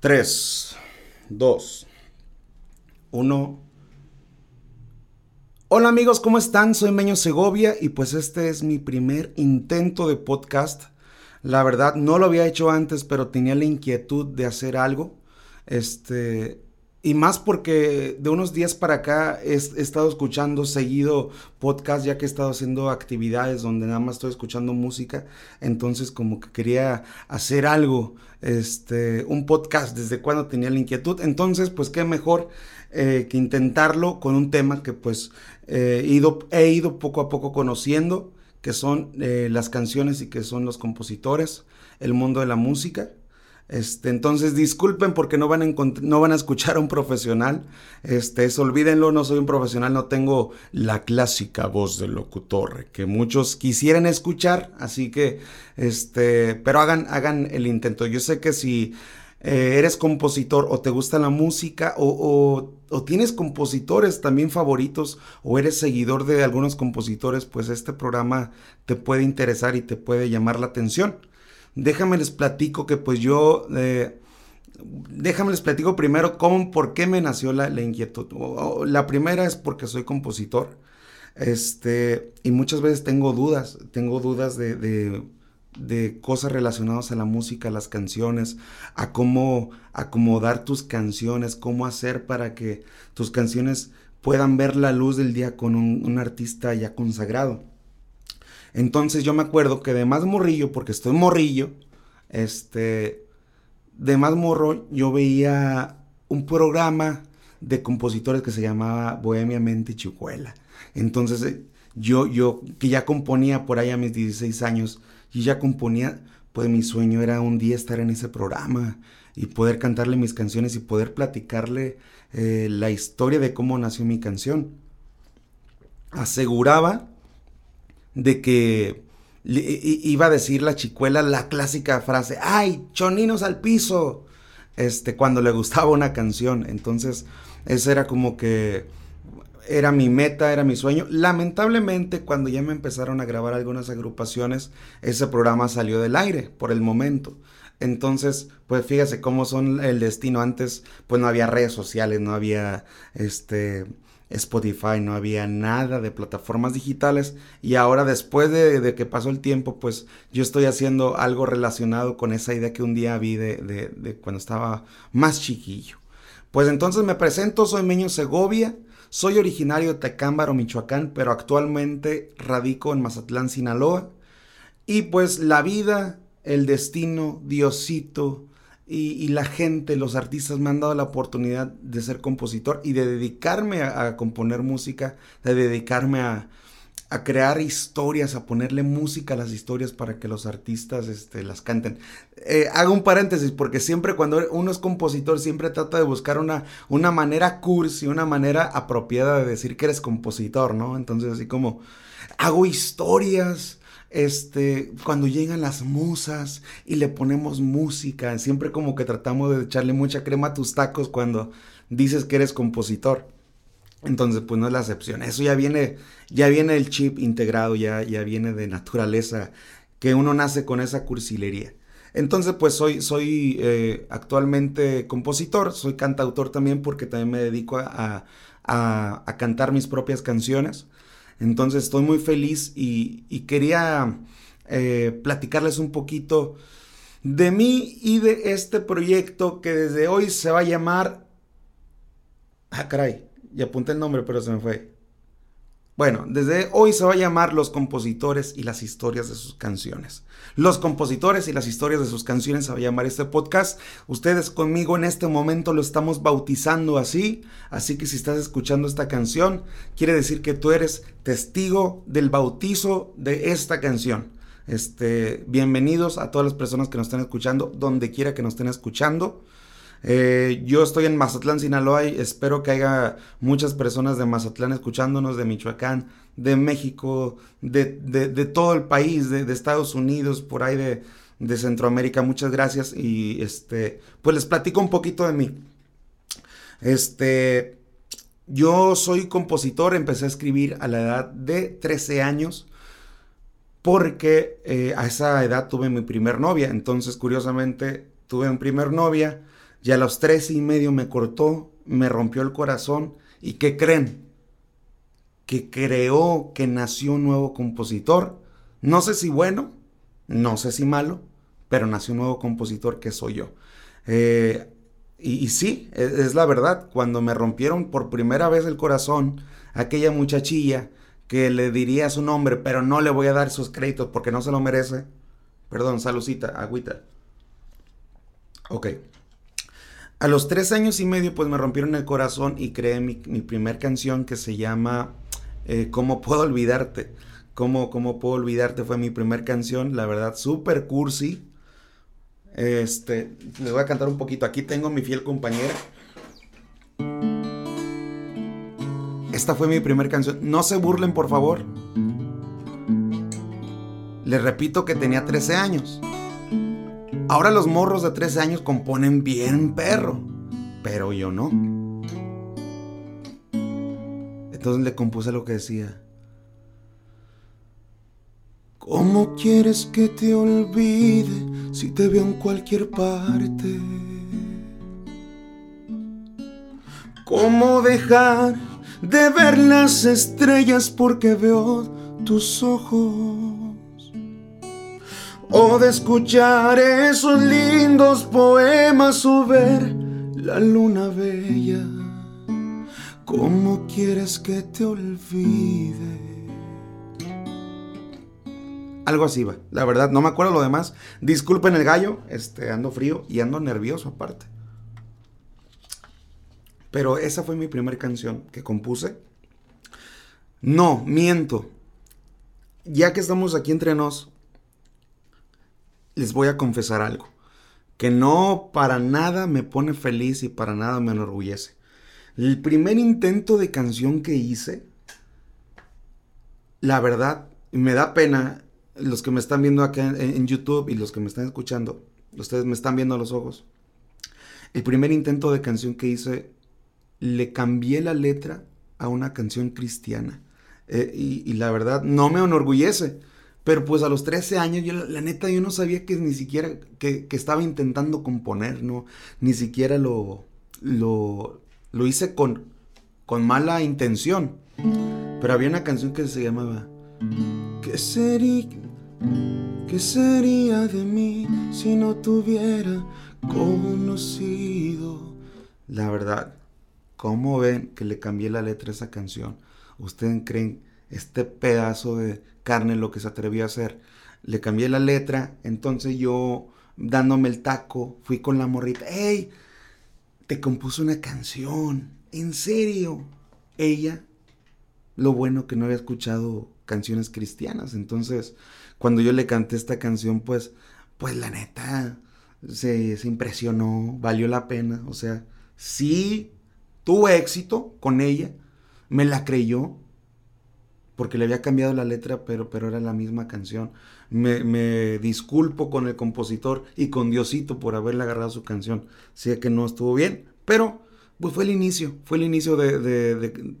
3, 2, 1. Hola amigos, ¿cómo están? Soy Meño Segovia y pues este es mi primer intento de podcast. La verdad no lo había hecho antes, pero tenía la inquietud de hacer algo. Este, y más porque de unos días para acá he, estado escuchando seguido podcast ya que he estado haciendo actividades donde nada más estoy escuchando música. Entonces como que quería hacer algo, este, un podcast desde cuando tenía la inquietud. Entonces pues qué mejor eh, que intentarlo con un tema que pues eh, he, ido, he ido poco a poco conociendo, que son eh, las canciones y que son los compositores, el mundo de la música. Este, entonces disculpen porque no van, a no van a escuchar a un profesional. Este, olvídenlo, no soy un profesional, no tengo la clásica voz del locutor que muchos quisieran escuchar, así que, este, pero hagan, el intento. Yo sé que si eh, eres compositor o te gusta la música o, tienes compositores también favoritos o eres seguidor de algunos compositores, pues este programa te puede interesar y te puede llamar la atención. Déjame les platico que pues yo, eh, déjame les platico primero cómo, por qué me nació la, inquietud. la primera es porque soy compositor. Este, y muchas veces tengo dudas, tengo dudas de, de, de cosas relacionadas a la música, a las canciones, a cómo acomodar tus canciones, cómo hacer para que tus canciones puedan ver la luz del día con un, un artista ya consagrado. Entonces yo me acuerdo que de más morrillo, porque estoy morrillo, este, de más morro yo veía un programa de compositores que se llamaba Bohemia Mente Chicuela. Entonces eh, yo, yo que ya componía por ahí a mis 16 años, y ya componía, pues mi sueño era un día estar en ese programa y poder cantarle mis canciones y poder platicarle eh, la historia de cómo nació mi canción. Aseguraba de que iba a decir la chicuela la clásica frase, ay, choninos al piso, este, cuando le gustaba una canción. Entonces, ese era como que era mi meta, era mi sueño. Lamentablemente, cuando ya me empezaron a grabar algunas agrupaciones, ese programa salió del aire por el momento. Entonces, pues fíjese cómo son el destino. Antes, pues no había redes sociales, no había este Spotify, no había nada de plataformas digitales y ahora después de, que pasó el tiempo, pues yo estoy haciendo algo relacionado con esa idea que un día vi de, cuando estaba más chiquillo. Pues entonces me presento, soy Meño Segovia, soy originario de Tecámbaro, Michoacán, pero actualmente radico en Mazatlán, Sinaloa. Y pues la vida, el destino, Diosito, y, la gente, los artistas me han dado la oportunidad de ser compositor y de dedicarme a, componer música, de dedicarme a, crear historias, a ponerle música a las historias para que los artistas este, las canten. Eh, hago un paréntesis porque siempre cuando uno es compositor siempre trata de buscar una, una manera cursi, una manera apropiada de decir que eres compositor, ¿no? Entonces así como hago historias este, cuando llegan las musas y le ponemos música, siempre como que tratamos de echarle mucha crema a tus tacos cuando dices que eres compositor. Entonces, pues no es la excepción. Eso ya viene, ya viene el chip integrado, ya, ya viene de naturaleza, que uno nace con esa cursilería. Entonces, pues soy, soy eh, actualmente compositor, soy cantautor también porque también me dedico a, cantar mis propias canciones. Entonces estoy muy feliz y, quería eh, platicarles un poquito de mí y de este proyecto que desde hoy se va a llamar... Ah, caray, ya apunté el nombre, pero se me fue. Bueno, desde hoy se va a llamar Los compositores y las historias de sus canciones. Los compositores y las historias de sus canciones se va a llamar este podcast. Ustedes conmigo en este momento lo estamos bautizando así. Así que si estás escuchando esta canción, quiere decir que tú eres testigo del bautizo de esta canción. Este, bienvenidos a todas las personas que nos están escuchando, donde quiera que nos estén escuchando. Eh, yo estoy en Mazatlán, Sinaloa y espero que haya muchas personas de Mazatlán escuchándonos, de Michoacán, de México, de, todo el país, de, Estados Unidos, por ahí de, Centroamérica. Muchas gracias y este, pues les platico un poquito de mí. Este, yo soy compositor, empecé a escribir a la edad de 13 años porque eh, a esa edad tuve mi primer novia. Entonces, curiosamente, tuve mi primer novia Y a los tres y medio me cortó, me rompió el corazón. ¿Y qué creen? Que creó que nació un nuevo compositor. No sé si bueno, no sé si malo, pero nació un nuevo compositor que soy yo. Eh, y, sí, es, es, la verdad, cuando me rompieron por primera vez el corazón, aquella muchachilla que le diría su nombre, pero no le voy a dar sus créditos porque no se lo merece. Perdón, salucita, agüita. Ok. A los tres años y medio, pues me rompieron el corazón y creé mi, primer canción que se llama eh, ¿Cómo puedo olvidarte? ¿Cómo, ¿Cómo puedo olvidarte? Fue mi primer canción, la verdad, súper cursi. Este, les voy a cantar un poquito. Aquí tengo mi fiel compañera. Esta fue mi primer canción. No se burlen, por favor. Les repito que tenía 13 años. Ahora los morros de 13 años componen bien perro, pero yo no. Entonces le compuse lo que decía. ¿Cómo quieres que te olvide si te veo en cualquier parte? ¿Cómo dejar de ver las estrellas porque veo tus ojos? O de escuchar esos lindos poemas o ver la luna bella. ¿Cómo quieres que te olvide? Algo así va. La verdad, no me acuerdo lo demás. Disculpen el gallo, este, ando frío y ando nervioso aparte. Pero esa fue mi primera canción que compuse. No, miento. Ya que estamos aquí entre nos, les voy a confesar algo. Que no para nada me pone feliz y para nada me enorgullece. El primer intento de canción que hice, la verdad, me da pena los que me están viendo acá en, YouTube y los que me están escuchando, ustedes me están viendo a los ojos. El primer intento de canción que hice, le cambié la letra a una canción cristiana. Eh, y, la verdad, no me enorgullece. Pero pues a los 13 años, yo, la, neta, yo no sabía que ni siquiera, que, estaba intentando componer, ¿no? Ni siquiera lo, lo, lo hice con, con mala intención. Pero había una canción que se llamaba ¿Qué sería, ¿Qué sería de mí si no tuviera conocido? La verdad, ¿cómo ven que le cambié la letra a esa canción? ¿Ustedes creen este pedazo de carne lo que se atrevió a hacer? Le cambié la letra, entonces yo dándome el taco, fui con la morrita, ¡Ey! Te compuso una canción, en serio. Ella, lo bueno que no había escuchado canciones cristianas. Entonces, cuando yo le canté esta canción, pues, pues la neta, se, impresionó, valió la pena. O sea, sí tuvo éxito con ella, me la creyó, porque le había cambiado la letra, pero, pero era la misma canción. Me, me, disculpo con el compositor y con Diosito por haberle agarrado su canción. Sé que no estuvo bien, pero pues fue el inicio, fue el inicio de, de,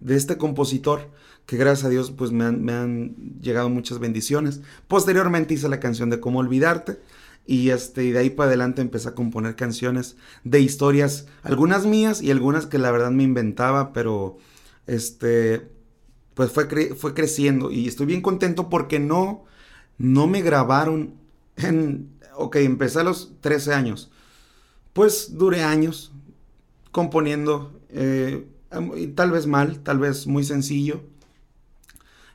de este compositor que gracias a Dios pues me han, llegado muchas bendiciones. Posteriormente hice la canción de Cómo Olvidarte y, este, y de ahí para adelante empecé a componer canciones de historias, algunas mías y algunas que la verdad me inventaba, pero este, pues fue, fue creciendo y estoy bien contento porque no, no me grabaron en, ok, empecé a los 13 años, pues duré años componiendo, eh, tal vez mal, tal vez muy sencillo,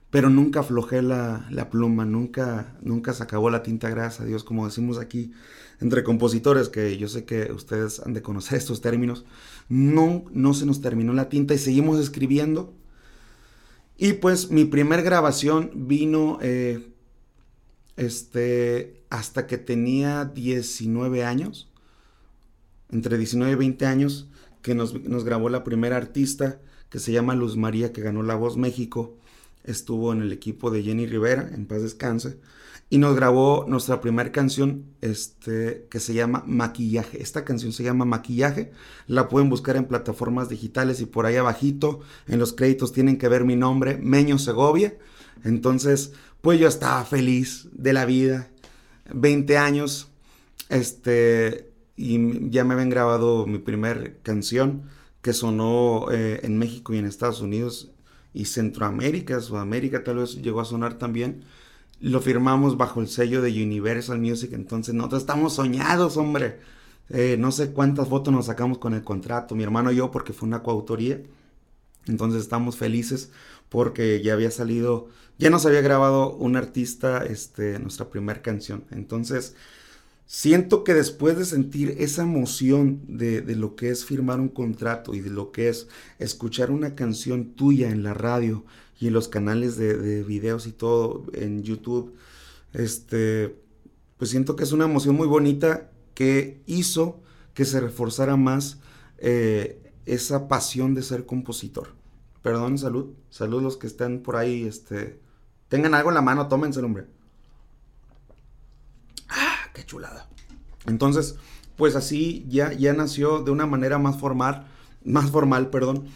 pero nunca aflojé la, pluma, nunca, nunca se acabó la tinta, gracias a Dios, como decimos aquí entre compositores, que yo sé que ustedes han de conocer estos términos, no, no se nos terminó la tinta y seguimos escribiendo. Y pues mi primer grabación vino eh, este, hasta que tenía 19 años, entre 19 y 20 años, que nos, nos grabó la primera artista que se llama Luz María, que ganó La Voz México. Estuvo en el equipo de Jenny Rivera, en paz descanse, y nos grabó nuestra primera canción este, que se llama Maquillaje. Esta canción se llama Maquillaje, la pueden buscar en plataformas digitales y por ahí abajito en los créditos tienen que ver mi nombre, Meño Segovia. Entonces, pues yo estaba feliz de la vida, 20 años, este, y ya me habían grabado mi primer canción que sonó eh, en México y en Estados Unidos y Centroamérica, Sudamérica tal vez llegó a sonar también. Lo firmamos bajo el sello de Universal Music, entonces nosotros estamos soñados, hombre. Eh, no sé cuántas fotos nos sacamos con el contrato, mi hermano y yo, porque fue una coautoría. Entonces estamos felices porque ya había salido, ya nos había grabado un artista este, nuestra primera canción. Entonces, siento que después de sentir esa emoción de, lo que es firmar un contrato y de lo que es escuchar una canción tuya en la radio y los canales de, videos y todo en YouTube, este, pues siento que es una emoción muy bonita que hizo que se reforzara más eh, esa pasión de ser compositor. Perdón, salud. Salud los que estén por ahí, este, tengan algo en la mano, tómense, hombre. Ah, qué chulada. Entonces, pues así ya, ya nació de una manera más formal, más formal, perdón,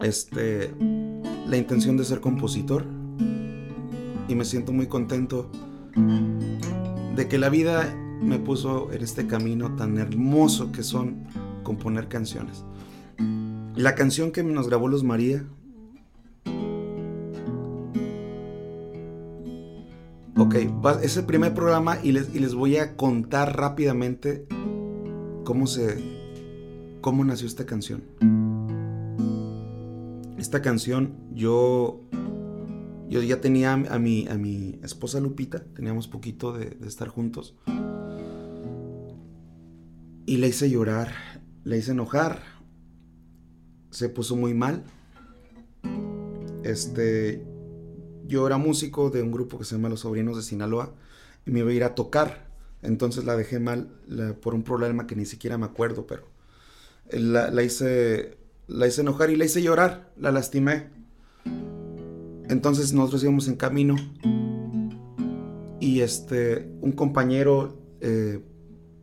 este, la intención de ser compositor. Y me siento muy contento de que la vida me puso en este camino tan hermoso que son componer canciones. La canción que nos grabó Luz María Ok, es el primer programa y les, les voy a contar rápidamente cómo se. cómo nació esta canción. Esta canción yo. Yo ya tenía a mi, a mi esposa Lupita, teníamos poquito de, estar juntos. Y la hice llorar, la hice enojar. Se puso muy mal. Este, yo era músico de un grupo que se llama Los Sobrinos de Sinaloa y me iba a ir a tocar. Entonces la dejé mal por un problema que ni siquiera me acuerdo, pero la, hice, la hice enojar y la hice llorar, la lastimé. Entonces nosotros íbamos en camino y este, un compañero, eh,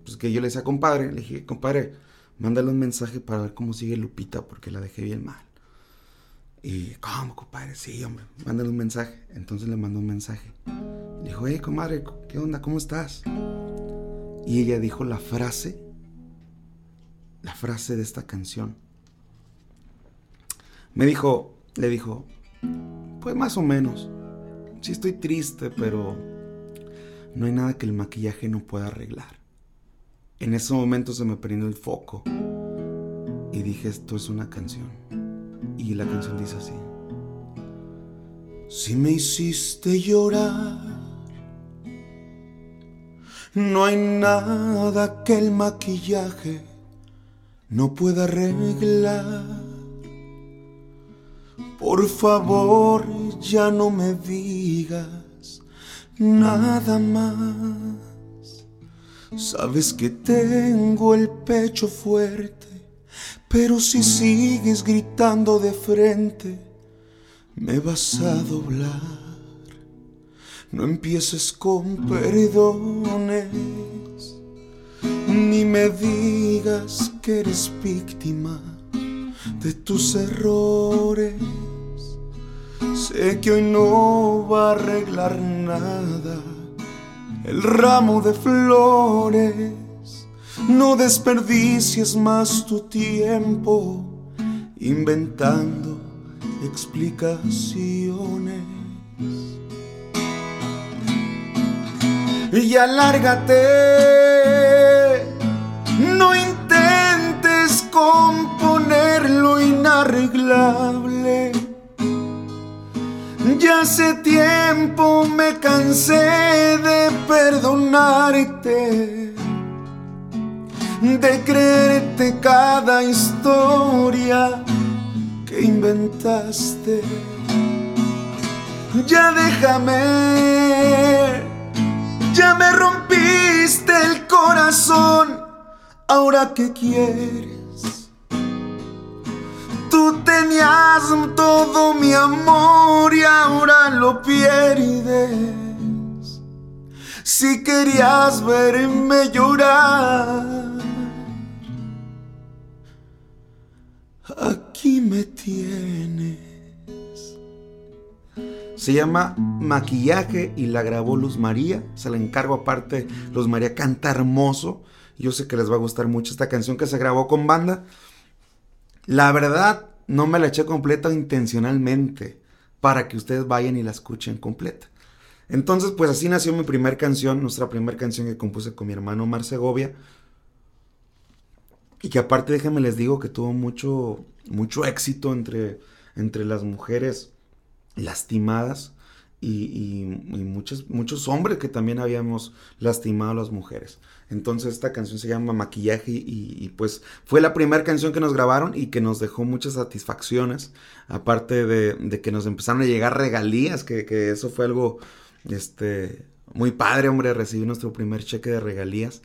pues que yo le decía compadre, le dije, compadre, mándale un mensaje para ver cómo sigue Lupita porque la dejé bien mal. Y, ¿cómo, compadre? Sí, hombre, mándale un mensaje. Entonces le mandó un mensaje. Le dijo, hey, comadre, ¿qué onda? ¿Cómo estás? Y ella dijo la frase, la frase de esta canción. Me dijo, le dijo, pues más o menos. Sí estoy triste, pero no hay nada que el maquillaje no pueda arreglar. En ese momento se me prendió el foco y dije, esto es una canción. Y la canción dice así. Si me hiciste llorar, no hay nada que el maquillaje no pueda arreglar. Por favor, ya no me digas nada más. Sabes que tengo el pecho fuerte pero si sigues gritando de frente, me vas a doblar. No empieces con perdones, ni me digas que eres víctima de tus errores. Sé que hoy no va a arreglar nada el ramo de flores no desperdicies más tu tiempo inventando explicaciones. Y alárgate, no intentes componer lo inarreglable. Ya hace tiempo me cansé de perdonarte de creerte cada historia que inventaste. Ya déjame, ya me rompiste el corazón, ahora que quieres. Tenías todo mi amor y ahora lo pierdes. Si querías verme llorar aquí me tienes. Se llama Maquillaje y la grabó Luz María. Se la encargo aparte. Luz María canta hermoso. Yo sé que les va a gustar mucho esta canción que se grabó con banda. La verdad, no me la eché completa intencionalmente para que ustedes vayan y la escuchen completa. Entonces, pues así nació mi primer canción, nuestra primera canción que compuse con mi hermano Mar Segovia. Y que aparte, déjenme les digo que tuvo mucho, mucho éxito entre, entre las mujeres lastimadas y, muchos, muchos hombres que también habíamos lastimado a las mujeres. Entonces esta canción se llama Maquillaje y, pues fue la primera canción que nos grabaron y que nos dejó muchas satisfacciones, aparte de, que nos empezaron a llegar regalías, que, eso fue algo este, muy padre, hombre, recibir nuestro primer cheque de regalías.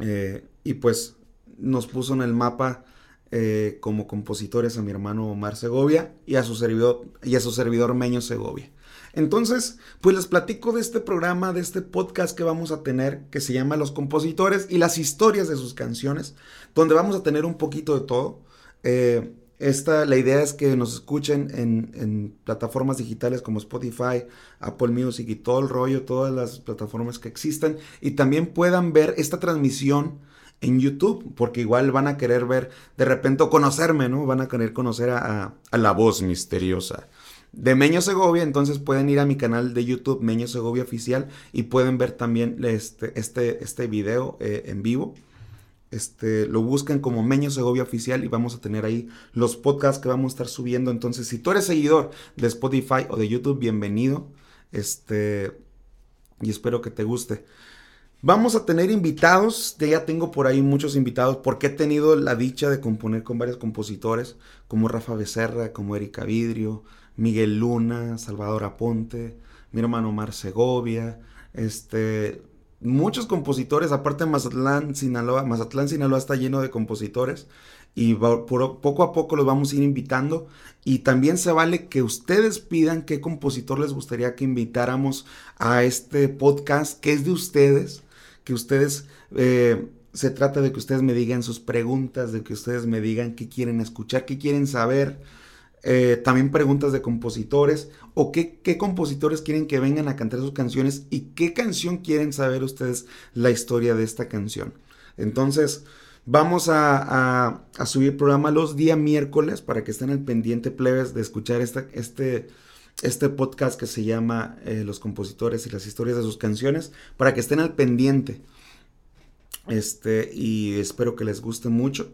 Eh, y pues nos puso en el mapa eh, como compositores a mi hermano Omar Segovia y a su servidor, y a su servidor Meño Segovia. Entonces, pues les platico de este programa, de este podcast que vamos a tener, que se llama Los Compositores y las historias de sus canciones, donde vamos a tener un poquito de todo. Eh, esta, la idea es que nos escuchen en, plataformas digitales como Spotify, Apple Music y todo el rollo, todas las plataformas que existan, y también puedan ver esta transmisión en YouTube, porque igual van a querer ver de repente conocerme, ¿no? Van a querer conocer a la voz misteriosa de Meño Segovia, entonces pueden ir a mi canal de YouTube Meño Segovia Oficial y pueden ver también este, este, este video eh, en vivo. Este, lo buscan como Meño Segovia Oficial y vamos a tener ahí los podcasts que vamos a estar subiendo. Entonces, si tú eres seguidor de Spotify o de YouTube, bienvenido. Este, y espero que te guste. Vamos a tener invitados, ya tengo por ahí muchos invitados, porque he tenido la dicha de componer con varios compositores, como Rafa Becerra, como Erika Vidrio, Miguel Luna, Salvador Aponte, mi hermano Mar Segovia, este, muchos compositores, aparte Mazatlán, Sinaloa, Mazatlán, Sinaloa está lleno de compositores y poco a poco los vamos a ir invitando y también se vale que ustedes pidan qué compositor les gustaría que invitáramos a este podcast que es de ustedes, que ustedes... Eh, se trata de que ustedes me digan sus preguntas, de que ustedes me digan qué quieren escuchar, qué quieren saber. Eh, también preguntas de compositores o qué, compositores quieren que vengan a cantar sus canciones y qué canción quieren saber ustedes la historia de esta canción. Entonces, vamos a, subir programa los días miércoles para que estén al pendiente, plebes, de escuchar este, este podcast que se llama eh, Los compositores y las historias de sus canciones, para que estén al pendiente. Este, y espero que les guste mucho.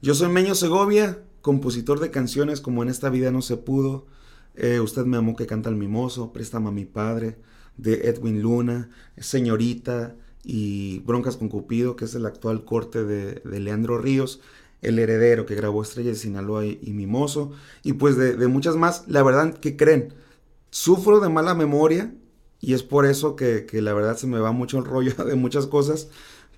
Yo soy Meño Segovia, compositor de canciones como En esta vida no se pudo, eh, Usted me amó que canta el mimoso, Préstame a mi padre, de Edwin Luna, Señorita y Broncas con Cupido, que es el actual corte de, Leandro Ríos, El Heredero, que grabó Estrella de Sinaloa y, Mimoso, y pues de, muchas más. La verdad, que creen? Sufro de mala memoria y es por eso que, que la verdad se me va mucho el rollo de muchas cosas,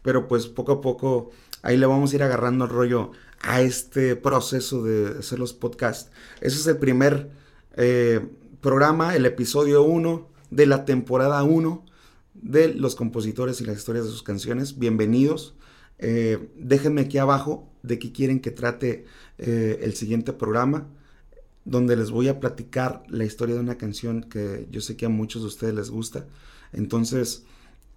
pero pues poco a poco ahí le vamos a ir agarrando el rollo a este proceso de hacer los podcasts. Ese es el primer eh, programa, el episodio 1 de la temporada 1 de los compositores y las historias de sus canciones. Bienvenidos. Eh, déjenme aquí abajo de qué quieren que trate eh, el siguiente programa, donde les voy a platicar la historia de una canción que yo sé que a muchos de ustedes les gusta. Entonces,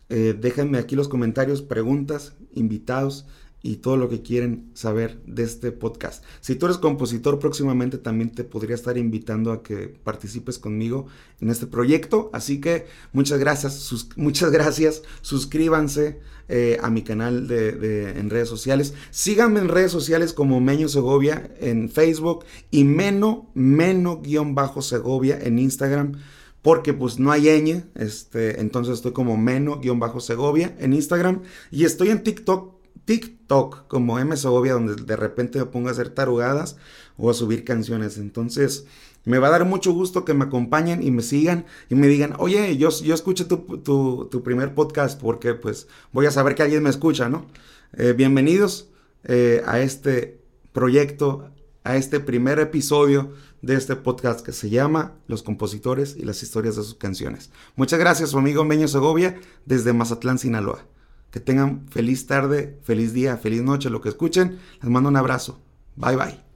déjenme aquí los comentarios, preguntas, invitados y todo lo que quieren saber de este podcast. Si tú eres compositor, próximamente también te podría estar invitando a que participes conmigo en este proyecto. Así que muchas gracias, muchas gracias. Suscríbanse eh, a mi canal de, en redes sociales. Síganme en redes sociales como Meño Segovia en Facebook y Meno, Meno-Segovia en Instagram porque pues no hay ñ, este, entonces estoy como Meno-Segovia en Instagram y estoy en TikTok TikTok como M Segovia, donde de repente me pongo a hacer tarugadas o a subir canciones. Entonces, me va a dar mucho gusto que me acompañen y me sigan y me digan, oye, yo, yo escuché tu, primer podcast porque pues voy a saber que alguien me escucha, ¿no? Eh, bienvenidos eh, a este proyecto, a este primer episodio de este podcast que se llama Los compositores y las historias de sus canciones. Muchas gracias, su amigo Meño Segovia, desde Mazatlán, Sinaloa. Que tengan feliz tarde, feliz día, feliz noche, lo que escuchen. Les mando un abrazo. Bye bye.